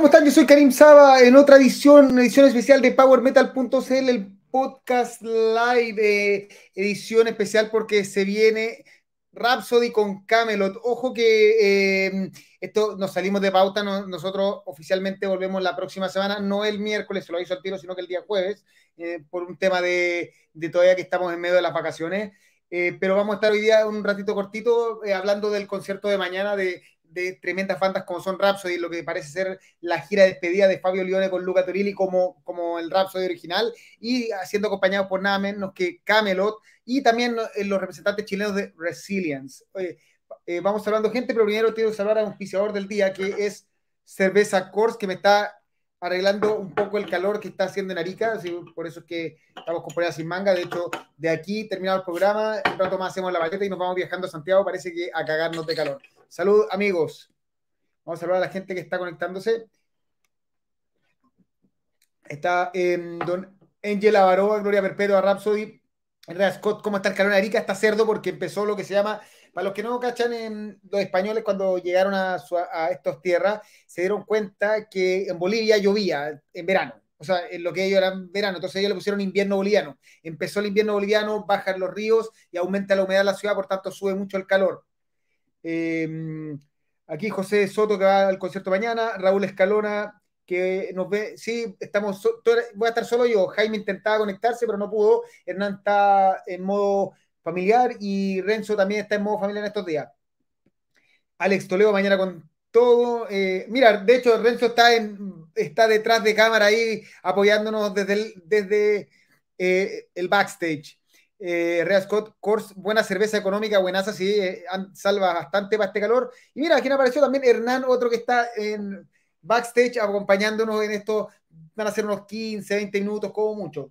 ¿cómo están? Yo soy Karim Saba en otra edición, una edición especial de PowerMetal.cl, el podcast live, eh, edición especial porque se viene Rhapsody con Camelot. Ojo que eh, esto nos salimos de pauta, nosotros oficialmente volvemos la próxima semana, no el miércoles, se lo hizo al tiro, sino que el día jueves, eh, por un tema de, todavía que estamos en medio de las vacaciones. pero vamos a estar hoy día un ratito cortito hablando del concierto de mañana de de tremendas bandas como son Rhapsody, lo que parece ser la gira de despedida de Fabio Lione con Luca Torilli como, como el Rhapsody original, y siendo acompañado por nada menos que Camelot, y también eh, los representantes chilenos de Resilience. Eh, vamos hablando gente, pero primero quiero saludar a un auspiciador del día, que es Cerveza Kors, que me está arreglando un poco el calor que está haciendo en Arica, así, por eso es que estamos con sin manga. De hecho, de aquí terminado el programa, un rato más hacemos la balleta y nos vamos viajando a Santiago, parece que a cagarnos de calor. Salud, amigos. Vamos a saludar a la gente que está conectándose. Está eh, don Angel Avaroa, Gloria Perpetua, Rhapsody, Scott, ¿cómo está el calor Arica? Está cerdo porque empezó lo que se llama, para los que no cachan, en, los españoles cuando llegaron a, a estas tierras se dieron cuenta que en Bolivia llovía en verano o sea, en lo que ellos eran verano, entonces ellos le pusieron invierno boliviano. Empezó el invierno boliviano, bajan los ríos y aumenta la humedad de la ciudad, por tanto sube mucho el calor. Em, aquí José Soto que va al concierto mañana, Raúl Escalona que nos ve, sí, estamos, voy a estar solo yo, Jaime intentaba conectarse pero no pudo, Hernán está en modo familiar y Renzo también está en modo familiar en estos días. Alex Toledo mañana con todo. Eh, mira, de hecho Renzo está, en, está detrás de cámara ahí apoyándonos desde desde, eh, el backstage eh, Real Scott, Kors, buena cerveza económica, buenaza, sí, eh, salva bastante para este calor. Y mira, aquí apareció también Hernán, otro que está en backstage acompañándonos en esto, van a ser unos 15, 20 minutos como mucho.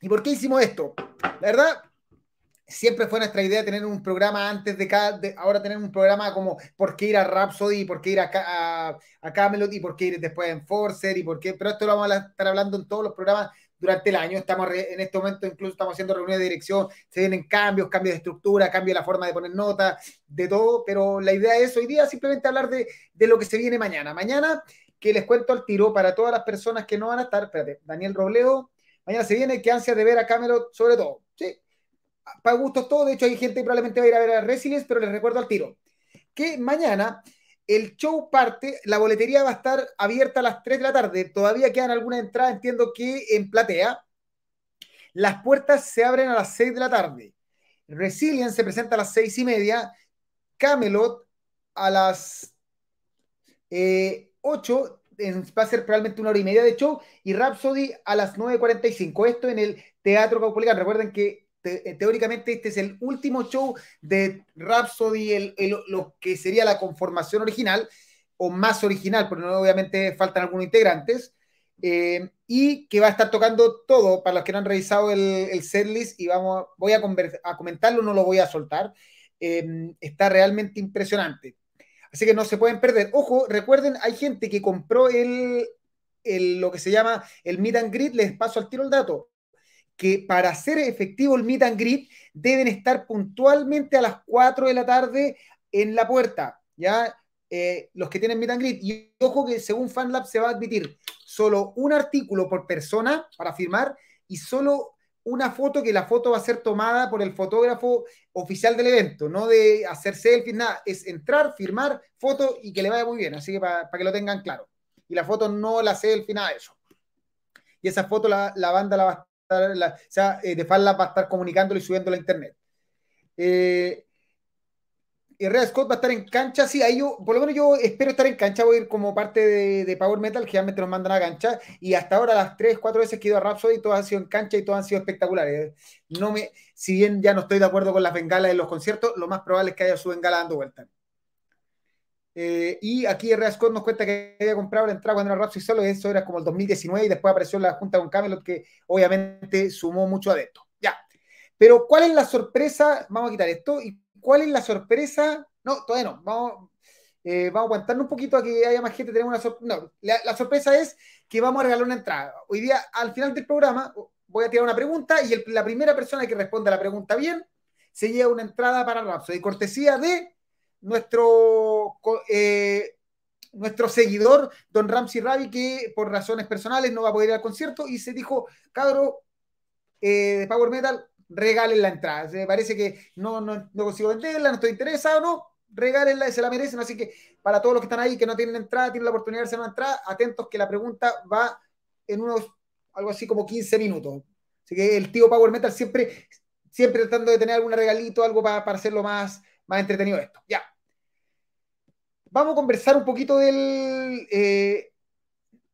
¿Y por qué hicimos esto? La verdad, siempre fue nuestra idea tener un programa antes de cada, ahora tener un programa como por qué ir a Rhapsody, por qué ir a, a, Camelot y por qué ir después a Enforcer y por qué, pero esto lo vamos a estar hablando en todos los programas durante el año. Estamos en este momento, incluso estamos haciendo reuniones de dirección, se vienen cambios, cambios de estructura, cambio de la forma de poner notas, de todo, pero la idea es hoy día simplemente hablar de, de lo que se viene mañana. Mañana, que les cuento al tiro para todas las personas que no van a estar, espérate, Daniel Robledo, mañana se viene, que ansia de ver a Camelot sobre todo, ¿sí? Para gustos todo, de hecho hay gente que probablemente va a ir a ver a Resilience, pero les recuerdo al tiro, que mañana el show parte, la boletería va a estar abierta a las 3 de la tarde. Todavía quedan algunas entradas, entiendo que en platea. Las puertas se abren a las 6 de la tarde. Resilience se presenta a las 6 y media. Camelot a las 8. Eh, va a ser probablemente una hora y media de show. Y Rhapsody a las 9.45. Esto en el Teatro Caupolicán. Recuerden que eh, teóricamente este es el último show de Rhapsody, el, lo que sería la conformación original, o más original, porque obviamente faltan algunos integrantes, eh, y que va a estar tocando todo, para los que no han revisado el, el setlist, y vamos, voy a, a, comentarlo, no lo voy a soltar, eh, está realmente impresionante. Así que no se pueden perder. Ojo, recuerden, hay gente que compró el, el, lo que se llama el Meet and Greet, les paso al tiro el dato que para hacer efectivo el meet and greet deben estar puntualmente a las 4 de la tarde en la puerta, ¿ya? Eh, los que tienen meet and greet. Y ojo que según FanLab se va a admitir solo un artículo por persona para firmar y solo una foto que la foto va a ser tomada por el fotógrafo oficial del evento, no de hacer selfies, nada, es entrar, firmar, foto y que le vaya muy bien, así que para, que lo tengan claro. Y la foto no la selfie, nada de eso. Y esa foto la, la banda la va a o sea, eh, de Falla va a estar comunicándolo y subiéndolo a internet. Eh, Herrera Scott va a estar en cancha, sí, ahí yo, por lo menos yo espero estar en cancha, voy a ir como parte de, Power Metal, que generalmente nos mandan a cancha, y hasta ahora las tres, cuatro veces que he ido a Rhapsody, todas han sido en cancha y todas han sido espectaculares. No me, si bien ya no estoy de acuerdo con las bengalas de los conciertos, lo más probable es que haya su bengala dando vuelta. Eh, y aquí R. Nos cuenta que había comprado la entrada cuando era Rhapsody solo, eso era como el 2019 y después apareció la junta con Camelot que obviamente sumó mucho adepto. Ya. Pero ¿cuál es la sorpresa? Vamos a quitar esto. ¿Y cuál es la sorpresa? No, todavía no. Vamos, eh, a aguantarnos un poquito a que haya más gente. Tenemos una. No, la, sorpresa es que vamos a regalar una entrada. Hoy día, al final del programa, voy a tirar una pregunta y la primera persona que responda la pregunta bien se lleva una entrada para Rhapsody. Cortesía de nuestro, eh, nuestro seguidor, don Ramsey Ravi, que por razones personales no va a poder ir al concierto y se dijo, cabro, eh, de Power Metal, regalen la entrada. Me parece que no, no, no consigo venderla, no estoy interesado, no, regálenla, se la merecen. Así que para todos los que están ahí, que no tienen entrada, tienen la oportunidad de hacer una entrada, atentos que la pregunta va en unos, algo así como 15 minutos. Así que el tío Power Metal siempre, siempre tratando de tener algún regalito, algo para, para hacerlo más, más entretenido esto. Ya. Vamos a conversar un poquito del... Eh,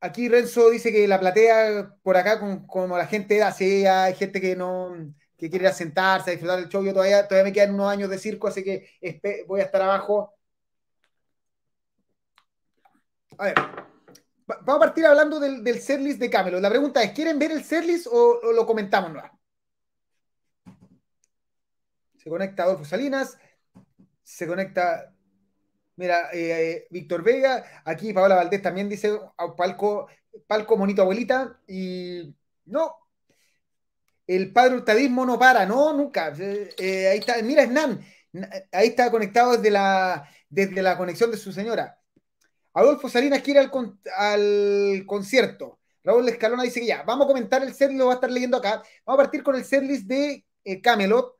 aquí Renzo dice que la platea por acá, como la gente hace, hay gente que no que quiere ir a sentarse, a disfrutar del show. Yo todavía, todavía me quedan unos años de circo, así que voy a estar abajo. A ver, vamos a partir hablando del, del de Camelot. La pregunta es, ¿quieren ver el setlist o, o lo comentamos? No? Se conecta Adolfo Salinas, se conecta, mira, eh, Víctor Vega, aquí Paola Valdés también dice, palco, palco monito abuelita, y no, el padre hurtadismo no para, no, nunca. Eh, ahí está, mira, Hernán, ahí está conectado desde la, desde la conexión de su señora. Adolfo Salinas quiere al, al concierto. Raúl Escalona dice que ya, vamos a comentar el setlist, lo va a estar leyendo acá. Vamos a partir con el setlist de eh, Camelot,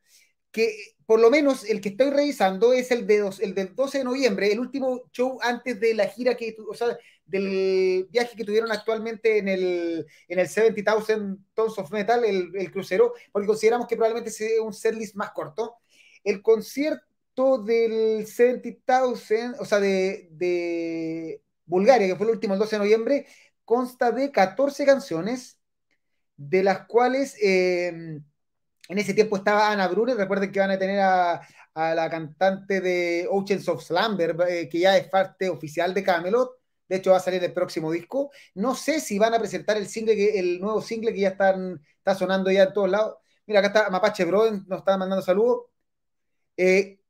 que por lo menos el que estoy revisando es el, de el del 12 de noviembre, el último show antes de la gira que, o sea, del viaje que tuvieron actualmente en el, en el 70,000 Tons of Metal, el, el, crucero, porque consideramos que probablemente sea un setlist más corto. El concierto del 70,000, o sea, de, de Bulgaria, que fue el último, el 12 de noviembre, consta de 14 canciones, de las cuales... Eh, en ese tiempo estaba Ana Brune, recuerden que van a tener a, la cantante de Oceans of Slumber, eh, que ya es parte oficial de Camelot. De hecho, va a salir el próximo disco. No sé si van a presentar el single, el nuevo single que ya están, está sonando ya en todos lados. Mira, acá está Mapache Bro, nos está mandando saludos. Eh,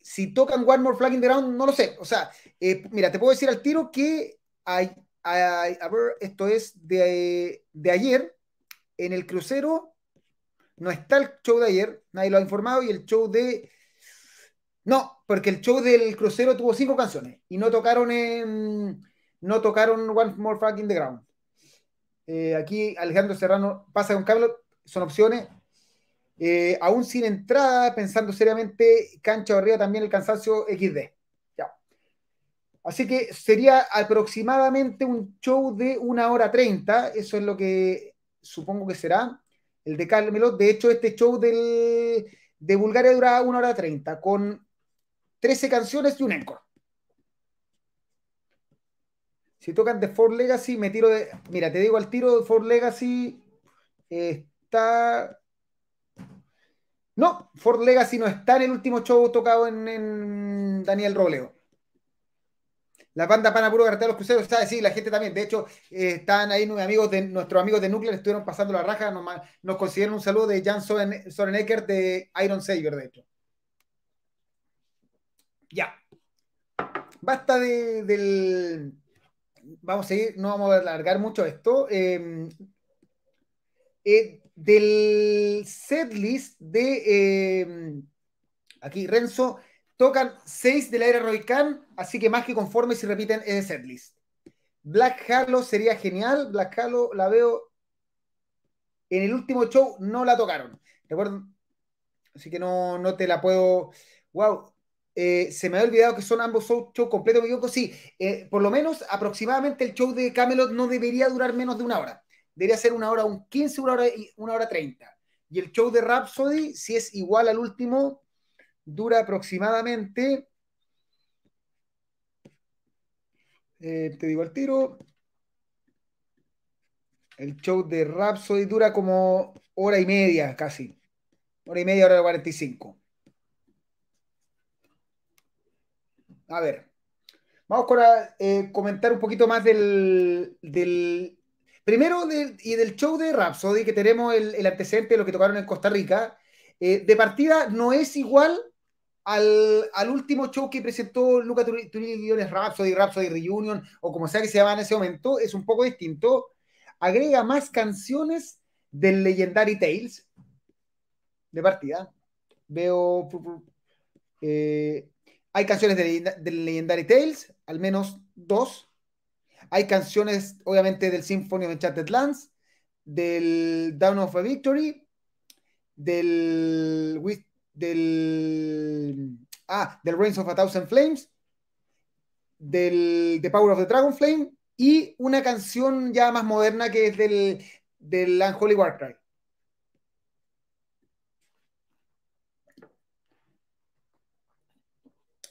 si tocan One More Flag in the Ground, no lo sé. O sea, eh, mira, te puedo decir al tiro que hay, hay, a ver, esto es de, de ayer, en el crucero no está el show de ayer, nadie lo ha informado, y el show de. No, porque el show del crucero tuvo cinco canciones y no tocaron en. No tocaron One More Fucking the Ground. Eh, aquí Alejandro Serrano pasa con Carlos, son opciones. Eh, aún sin entrada, pensando seriamente, cancha arriba también el cansancio XD. Ya. Así que sería aproximadamente un show de una hora treinta, eso es lo que supongo que será el de Carlos De hecho, este show del, de Bulgaria duraba una hora treinta, con 13 canciones y un encore. Si tocan de Ford Legacy, me tiro de. Mira, te digo al tiro de Ford Legacy. está. No, Ford Legacy no está en el último show tocado en, en Daniel Roleo. La banda Pana Puro los Cruceros, está sí, la gente también. De hecho, eh, están ahí amigos de, nuestros amigos de Nuclear, estuvieron pasando la raja, nos, nos consiguieron un saludo de Jan Sorenecker de Iron Saber, de hecho. Ya. Basta de, del. Vamos a seguir, no vamos a alargar mucho esto. Em, eh, del setlist de. Em, aquí, Renzo Tocan 6 del aire Roy Khan, así que más que conforme si repiten ese setlist. Black Halo sería genial. Black Halo la veo en el último show, no la tocaron. ¿De acuerdo? Así que no, no te la puedo. Wow. Eh, se me ha olvidado que son ambos shows completos. Sí, eh, por lo menos aproximadamente el show de Camelot no debería durar menos de una hora. Debería ser una hora, un 15, una hora, una hora 30. Y el show de Rhapsody, si es igual al último, dura aproximadamente, eh, te digo el tiro, el show de Rhapsody dura como hora y media casi, hora y media, hora de 45. A ver, vamos a eh, comentar un poquito más del, del primero y del show de Rhapsody, que tenemos el, antecedente de lo que tocaron en Costa Rica. Eh, de partida no es igual al, último show que presentó Luca Turilli Rhapsody, Rhapsody Reunion, o como sea que se llama en ese momento, es un poco distinto. Agrega más canciones del Legendary Tales de partida. Veo. Eh, hay canciones del Legendary Tales, al menos dos. Hay canciones, obviamente, del Symphony of Enchanted Lands, del Down of a Victory, del, del, ah, del Reigns of a Thousand Flames, del The Power of the Dragon Flame y una canción ya más moderna que es del, del Unholy Warcry.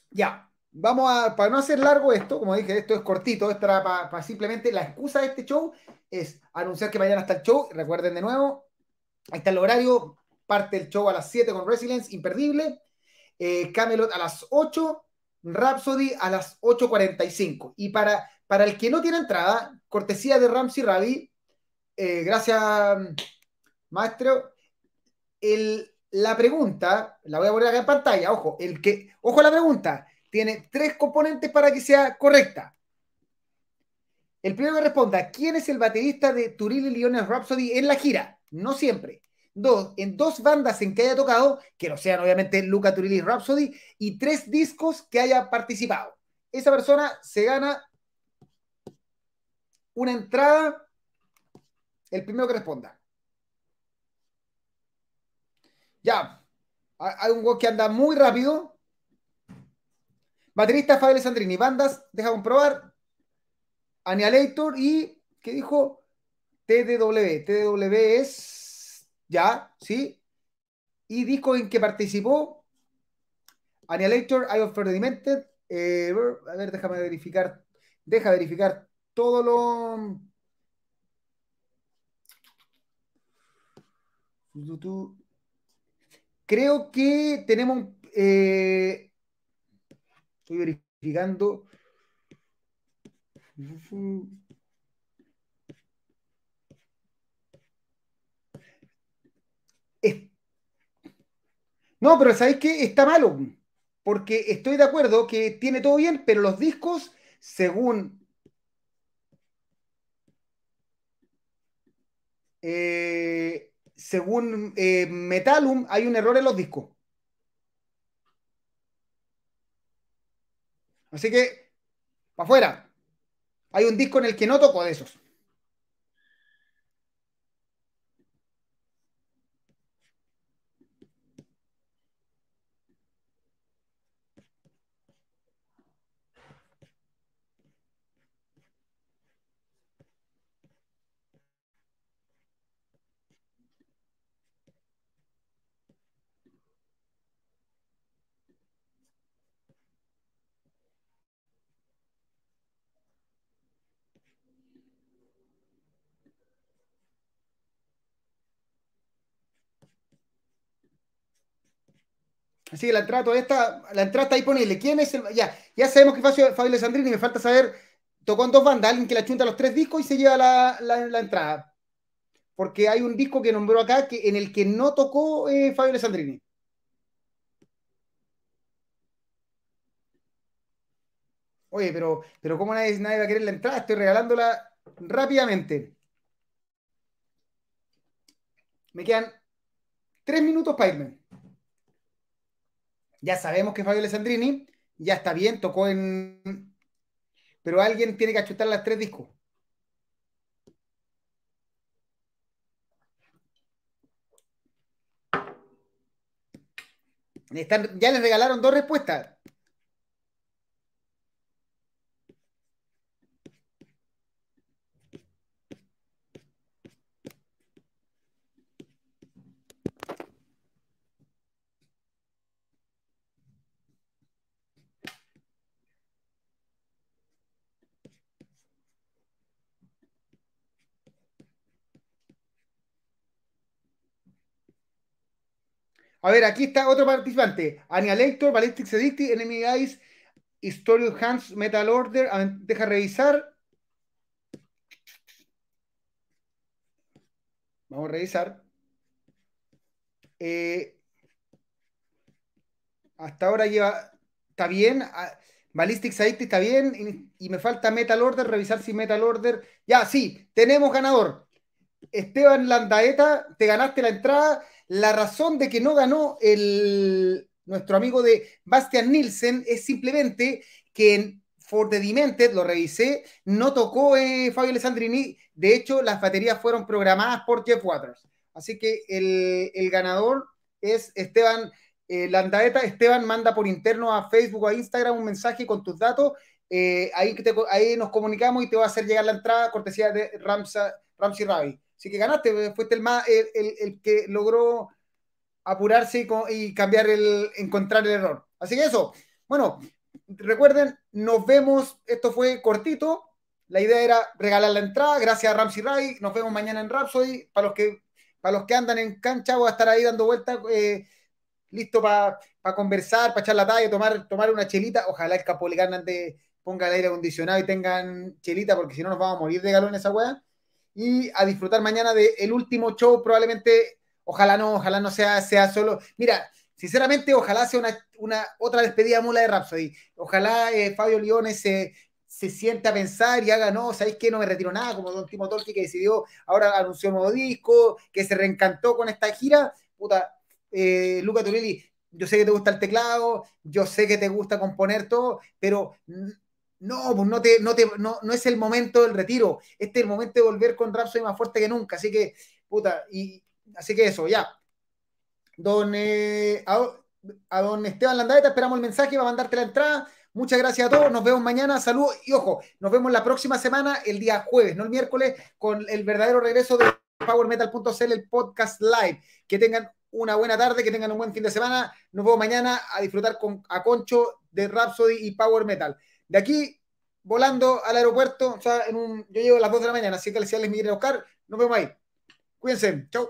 Ya, vamos a, para no hacer largo esto, como dije, esto es cortito, esto era para, simplemente la excusa de este show es anunciar que mañana está el show, recuerden de nuevo, ahí está el horario, parte el show a las 7 con Resilience, imperdible, eh, Camelot a las 8, Rhapsody a las 8.45. Y para, para el que no tiene entrada, cortesía de Ramsey Ravi, eh, gracias, maestro, el, la pregunta, la voy a poner acá en pantalla, ojo, el que, ojo la pregunta, tiene tres componentes para que sea correcta. El primero que responda, ¿quién es el baterista de Turilli Leones Rhapsody en la gira? No siempre. Dos, en dos bandas en que haya tocado, que no sean obviamente Luca Turilli Rhapsody, y tres discos que haya participado. Esa persona se gana una entrada, el primero que responda. Ya, hay un gol que anda muy rápido. Baterista Fabio Sandrini, bandas, deja comprobar. Annihilator y, ¿qué dijo? TDW. TDW es, ya, ¿sí? Y disco en que participó. Annihilator, I of. Eh, a ver, déjame verificar. Deja verificar todo lo. Creo que tenemos. Eh, estoy verificando. No, pero ¿sabéis qué? Está malo. Porque estoy de acuerdo que tiene todo bien, pero los discos, según. Eh, según eh, Metalum, hay un error en los discos. Así que, para afuera. Hay un disco en el que no toco de esos. Así que la entrada esta, la entrada está disponible. ¿Quién es el.? Ya, ya sabemos que Fabio, Fabio Sandrini, me falta saber. Tocó en dos bandas, alguien que la chunta los tres discos y se lleva la, entrada. Porque hay un disco que nombró acá que, en el que no tocó eh, Fabio Sandrini. Oye, pero, pero ¿cómo nadie, nadie va a querer la entrada? Estoy regalándola rápidamente. Me quedan tres minutos para irme. Ya sabemos que Fabio Alessandrini ya está bien, tocó en. Pero alguien tiene que achutar las tres discos. ya les regalaron dos respuestas. A ver, aquí está otro participante. Annihilator, Ballistic Sedicti, Enemy Eyes, History of Hands, Metal Order. deja revisar. Vamos a revisar. Eh, hasta ahora lleva. Está bien. Ah, Ballistic Sedicti está bien. Y me falta Metal Order. Revisar si Metal Order. Ya, sí, tenemos ganador. Esteban Landaeta, te ganaste la entrada. La razón de que no ganó el, nuestro amigo de Bastian Nielsen es simplemente que for the Demented, lo revisé, no tocó eh, Fabio Alessandrini. De hecho, las baterías fueron programadas por Jeff Waters. Así que el, ganador es Esteban eh, Landaeta. Esteban manda por interno a Facebook o a Instagram un mensaje con tus datos. Eh, ahí, ahí nos comunicamos y te va a hacer llegar la entrada cortesía de Ramsa, Ramsey Ravi. Así que ganaste, fuiste el, más, el, que logró apurarse y, cambiar el, encontrar el error. Así que eso, bueno, recuerden, nos vemos, esto fue cortito, la idea era regalar la entrada, gracias a Ramsey Ray, nos vemos mañana en Rhapsody, para los que, para los que andan en cancha voy a estar ahí dando vueltas, eh, listo para conversar, para echar la talla, tomar, tomar una chelita, ojalá el Capolicán de ponga el aire acondicionado y tengan chelita, porque si no nos vamos a morir de galón esa weá, y a disfrutar mañana del último show, probablemente, ojalá no, ojalá no sea, sea solo, mira, sinceramente, ojalá sea una, otra despedida mula de Rhapsody. Ojalá eh, Fabio Liones se, se sienta a pensar y haga, no, ¿sabéis qué? No me retiro nada, como Don Timo Tolki que decidió, ahora anunció un nuevo disco, que se reencantó con esta gira. Puta, eh, Luca Turelli, yo sé que te gusta el teclado, yo sé que te gusta componer todo, pero no, pues no, te, no, te, no, no es el momento del retiro. Este es el momento de volver con Rhapsody más fuerte que nunca. Así que, puta, y así que eso, ya don, eh, a, don Esteban Landaeta, esperamos el mensaje, va a mandarte la entrada. Muchas gracias a todos, nos vemos mañana, saludos y ojo, nos vemos la próxima semana, el día jueves, no el miércoles, con el verdadero regreso de PowerMetal.cl, el podcast live. Que tengan una buena tarde, que tengan un buen fin de semana. Nos vemos mañana a disfrutar con a Concho de Rhapsody y Power Metal. De aquí, volando al aeropuerto, o sea, en un, yo llego a las 2 de la mañana, así que les mi a buscar. Nos vemos ahí. Cuídense, chao.